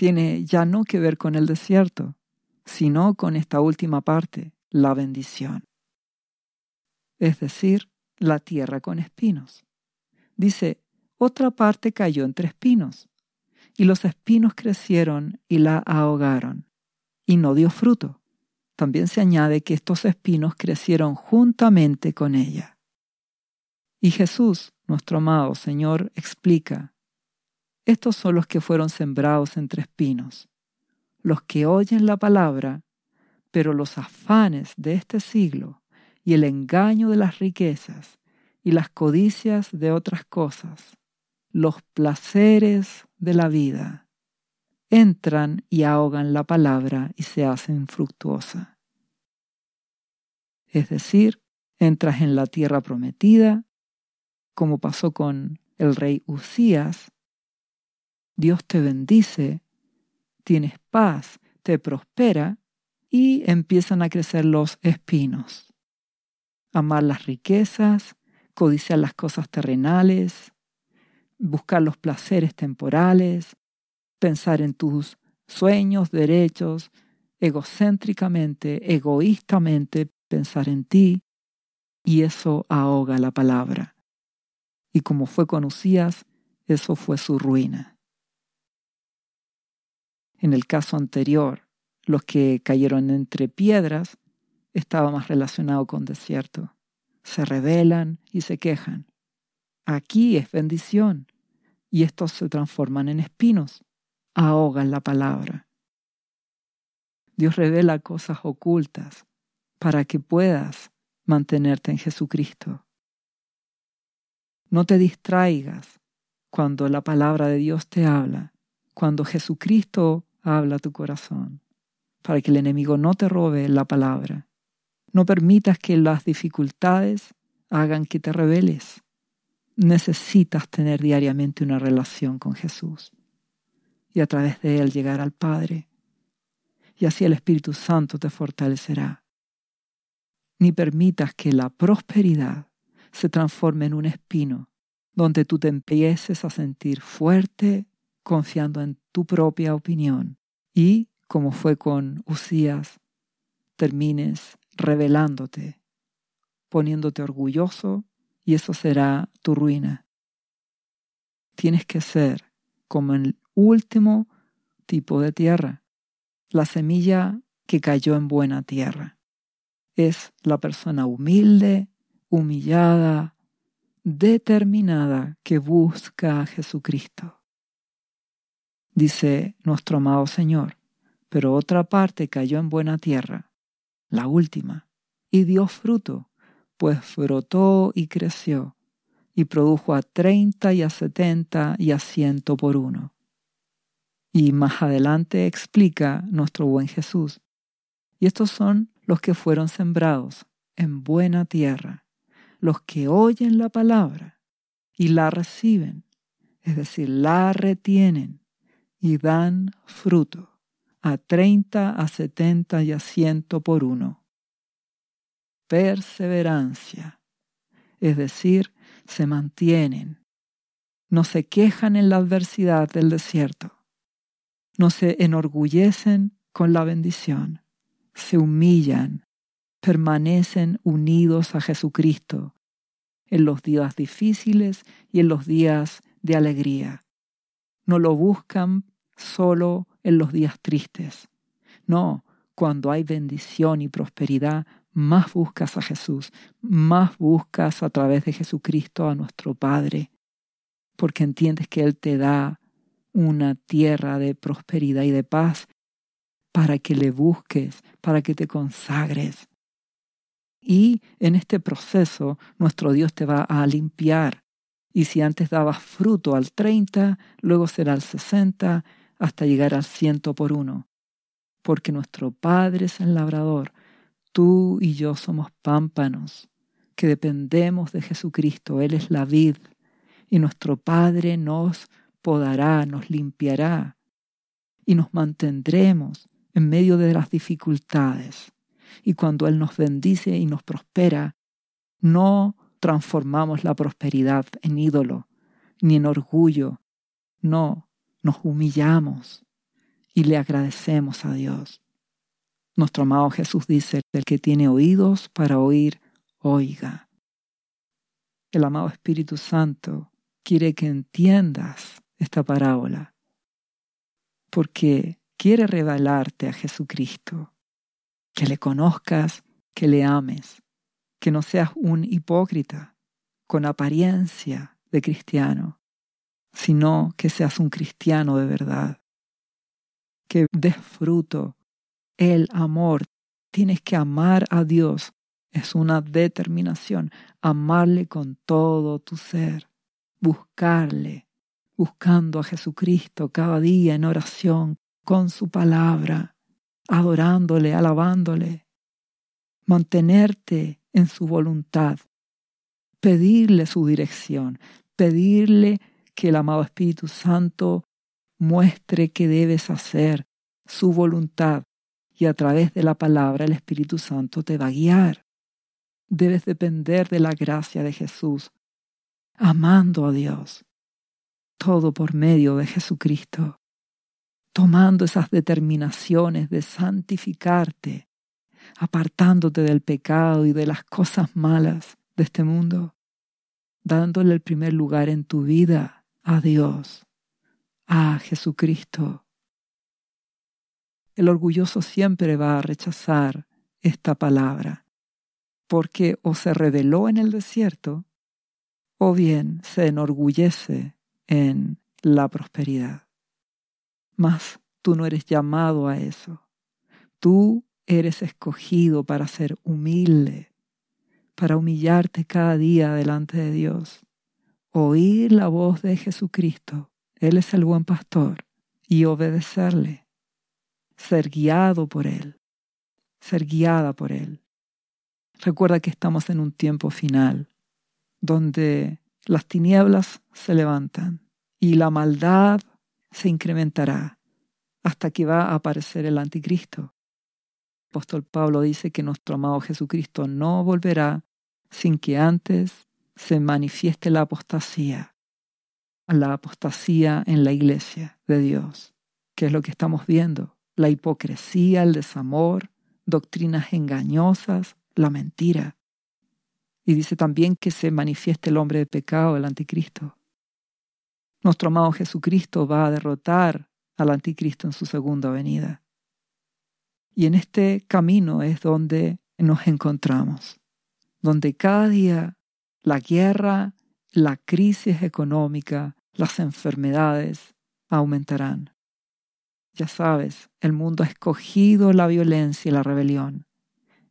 Tiene ya no que ver con el desierto, sino con esta última parte, la bendición. Es decir, la tierra con espinos. Dice, otra parte cayó entre espinos, y los espinos crecieron y la ahogaron y no dio fruto. También se añade que estos espinos crecieron juntamente con ella. Y Jesús, nuestro amado Señor, explica, estos son los que fueron sembrados entre espinos, los que oyen la palabra, pero los afanes de este siglo y el engaño de las riquezas y las codicias de otras cosas, los placeres de la vida, entran y ahogan la palabra y se hacen fructuosa. Es decir, entras en la tierra prometida, como pasó con el rey Usías, Dios te bendice, tienes paz, te prospera y empiezan a crecer los espinos. Amar las riquezas, codiciar las cosas terrenales, buscar los placeres temporales, pensar en tus sueños, derechos, egocéntricamente, egoístamente pensar en ti, y eso ahoga la palabra. Y como fue con Usías, eso fue su ruina. En el caso anterior, los que cayeron entre piedras estaba más relacionado con desierto. Se rebelan y se quejan. Aquí es bendición y estos se transforman en espinos ahogan la palabra. Dios revela cosas ocultas para que puedas mantenerte en Jesucristo. No te distraigas cuando la palabra de Dios te habla, cuando Jesucristo habla tu corazón, para que el enemigo no te robe la palabra. No permitas que las dificultades hagan que te rebeles. Necesitas tener diariamente una relación con Jesús y a través de él llegar al Padre. Y así el Espíritu Santo te fortalecerá. Ni permitas que la prosperidad se transforme en un espino donde tú te empieces a sentir fuerte confiando en tu propia opinión y, como fue con Usías, termines revelándote, poniéndote orgulloso y eso será tu ruina. Tienes que ser como el último tipo de tierra, la semilla que cayó en buena tierra. Es la persona humilde, humillada, determinada que busca a Jesucristo. Dice nuestro amado Señor, pero otra parte cayó en buena tierra, la última, y dio fruto, pues frotó y creció, y produjo a treinta y a setenta y a ciento por uno. Y más adelante explica nuestro buen Jesús, y estos son los que fueron sembrados en buena tierra, los que oyen la palabra y la reciben, es decir, la retienen y dan fruto a treinta, a setenta y a ciento por uno. Perseverancia, es decir, se mantienen, no se quejan en la adversidad del desierto, no se enorgullecen con la bendición, se humillan, permanecen unidos a Jesucristo en los días difíciles y en los días de alegría. No lo buscan solo en los días tristes. No, cuando hay bendición y prosperidad, más buscas a Jesús, más buscas a través de Jesucristo a nuestro Padre, porque entiendes que Él te da una tierra de prosperidad y de paz para que le busques, para que te consagres. Y en este proceso nuestro Dios te va a limpiar. Y si antes dabas fruto al 30, luego será al 60, hasta llegar al ciento por uno. Porque nuestro Padre es el labrador, tú y yo somos pámpanos, que dependemos de Jesucristo, Él es la vid, y nuestro Padre nos podará, nos limpiará, y nos mantendremos en medio de las dificultades. Y cuando Él nos bendice y nos prospera, no transformamos la prosperidad en ídolo, ni en orgullo, no, nos humillamos y le agradecemos a Dios. Nuestro amado Jesús dice, el que tiene oídos para oír, oiga. El amado Espíritu Santo quiere que entiendas esta parábola, porque quiere revelarte a Jesucristo, que le conozcas, que le ames, que no seas un hipócrita con apariencia de cristiano, sino que seas un cristiano de verdad, que des fruto. El amor. Tienes que amar a Dios. Es una determinación, amarle con todo tu ser, buscarle, buscando a Jesucristo cada día en oración, con su palabra, adorándole, alabándole, mantenerte en su voluntad, pedirle su dirección, pedirle que el amado Espíritu Santo muestre qué debes hacer, su voluntad, y a través de la palabra el Espíritu Santo te va a guiar. Debes depender de la gracia de Jesús, amando a Dios, todo por medio de Jesucristo, tomando esas determinaciones de santificarte, apartándote del pecado y de las cosas malas de este mundo, dándole el primer lugar en tu vida a Dios, a Jesucristo. El orgulloso siempre va a rechazar esta palabra, porque o se reveló en el desierto, o bien se enorgullece en la prosperidad. Mas tú no eres llamado a eso. Tú eres escogido para ser humilde, para humillarte cada día delante de Dios, oír la voz de Jesucristo, Él es el buen pastor, y obedecerle, ser guiado por Él, ser guiada por Él. Recuerda que estamos en un tiempo final, donde las tinieblas se levantan y la maldad se incrementará hasta que va a aparecer el anticristo. El apóstol Pablo dice que nuestro amado Jesucristo no volverá sin que antes se manifieste la apostasía, la apostasía en la iglesia de Dios, que es lo que estamos viendo, la hipocresía, el desamor, doctrinas engañosas, la mentira. Y dice también que se manifieste el hombre de pecado, el anticristo. Nuestro amado Jesucristo va a derrotar al anticristo en su segunda venida. Y en este camino es donde nos encontramos, donde cada día la guerra, la crisis económica, las enfermedades aumentarán. Ya sabes, el mundo ha escogido la violencia y la rebelión,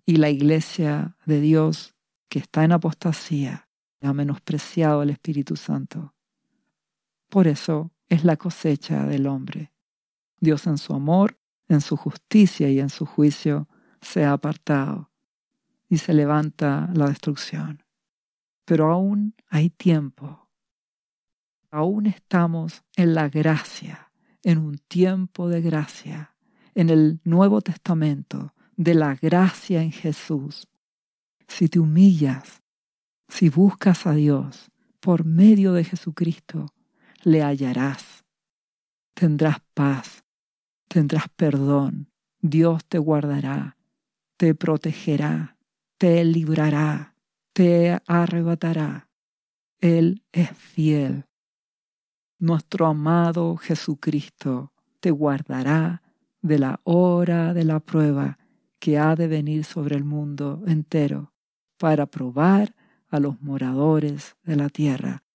y la iglesia de Dios, que está en apostasía, ha menospreciado al Espíritu Santo. Por eso es la cosecha del hombre. Dios en su amor en su justicia y en su juicio se ha apartado y se levanta la destrucción. Pero aún hay tiempo. Aún estamos en la gracia, en un tiempo de gracia, en el Nuevo Testamento, de la gracia en Jesús. Si te humillas, si buscas a Dios por medio de Jesucristo, le hallarás. Tendrás paz, tendrás perdón, Dios te guardará, te protegerá, te librará, te arrebatará. Él es fiel. Nuestro amado Jesucristo te guardará de la hora de la prueba que ha de venir sobre el mundo entero para probar a los moradores de la tierra.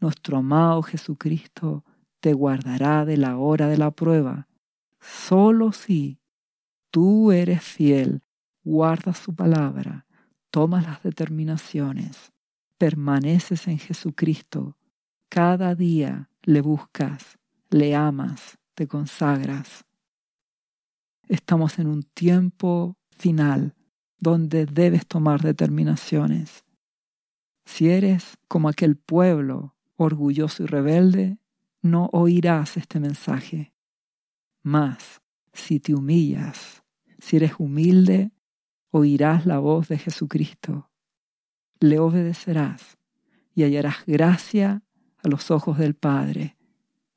Nuestro amado Jesucristo te guardará de la hora de la prueba Solo si tú eres fiel, guardas su palabra, tomas las determinaciones, permaneces en Jesucristo, cada día le buscas, le amas, te consagras. Estamos en un tiempo final donde debes tomar determinaciones. Si eres como aquel pueblo orgulloso y rebelde, no oirás este mensaje. Mas, si te humillas, si eres humilde, oirás la voz de Jesucristo, le obedecerás y hallarás gracia a los ojos del Padre,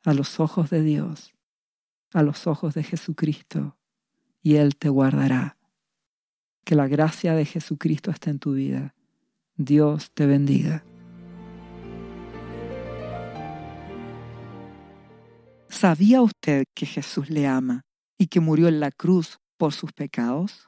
a los ojos de Dios, a los ojos de Jesucristo, y Él te guardará. Que la gracia de Jesucristo esté en tu vida. Dios te bendiga. ¿Sabía usted que Jesús le ama y que murió en la cruz por sus pecados?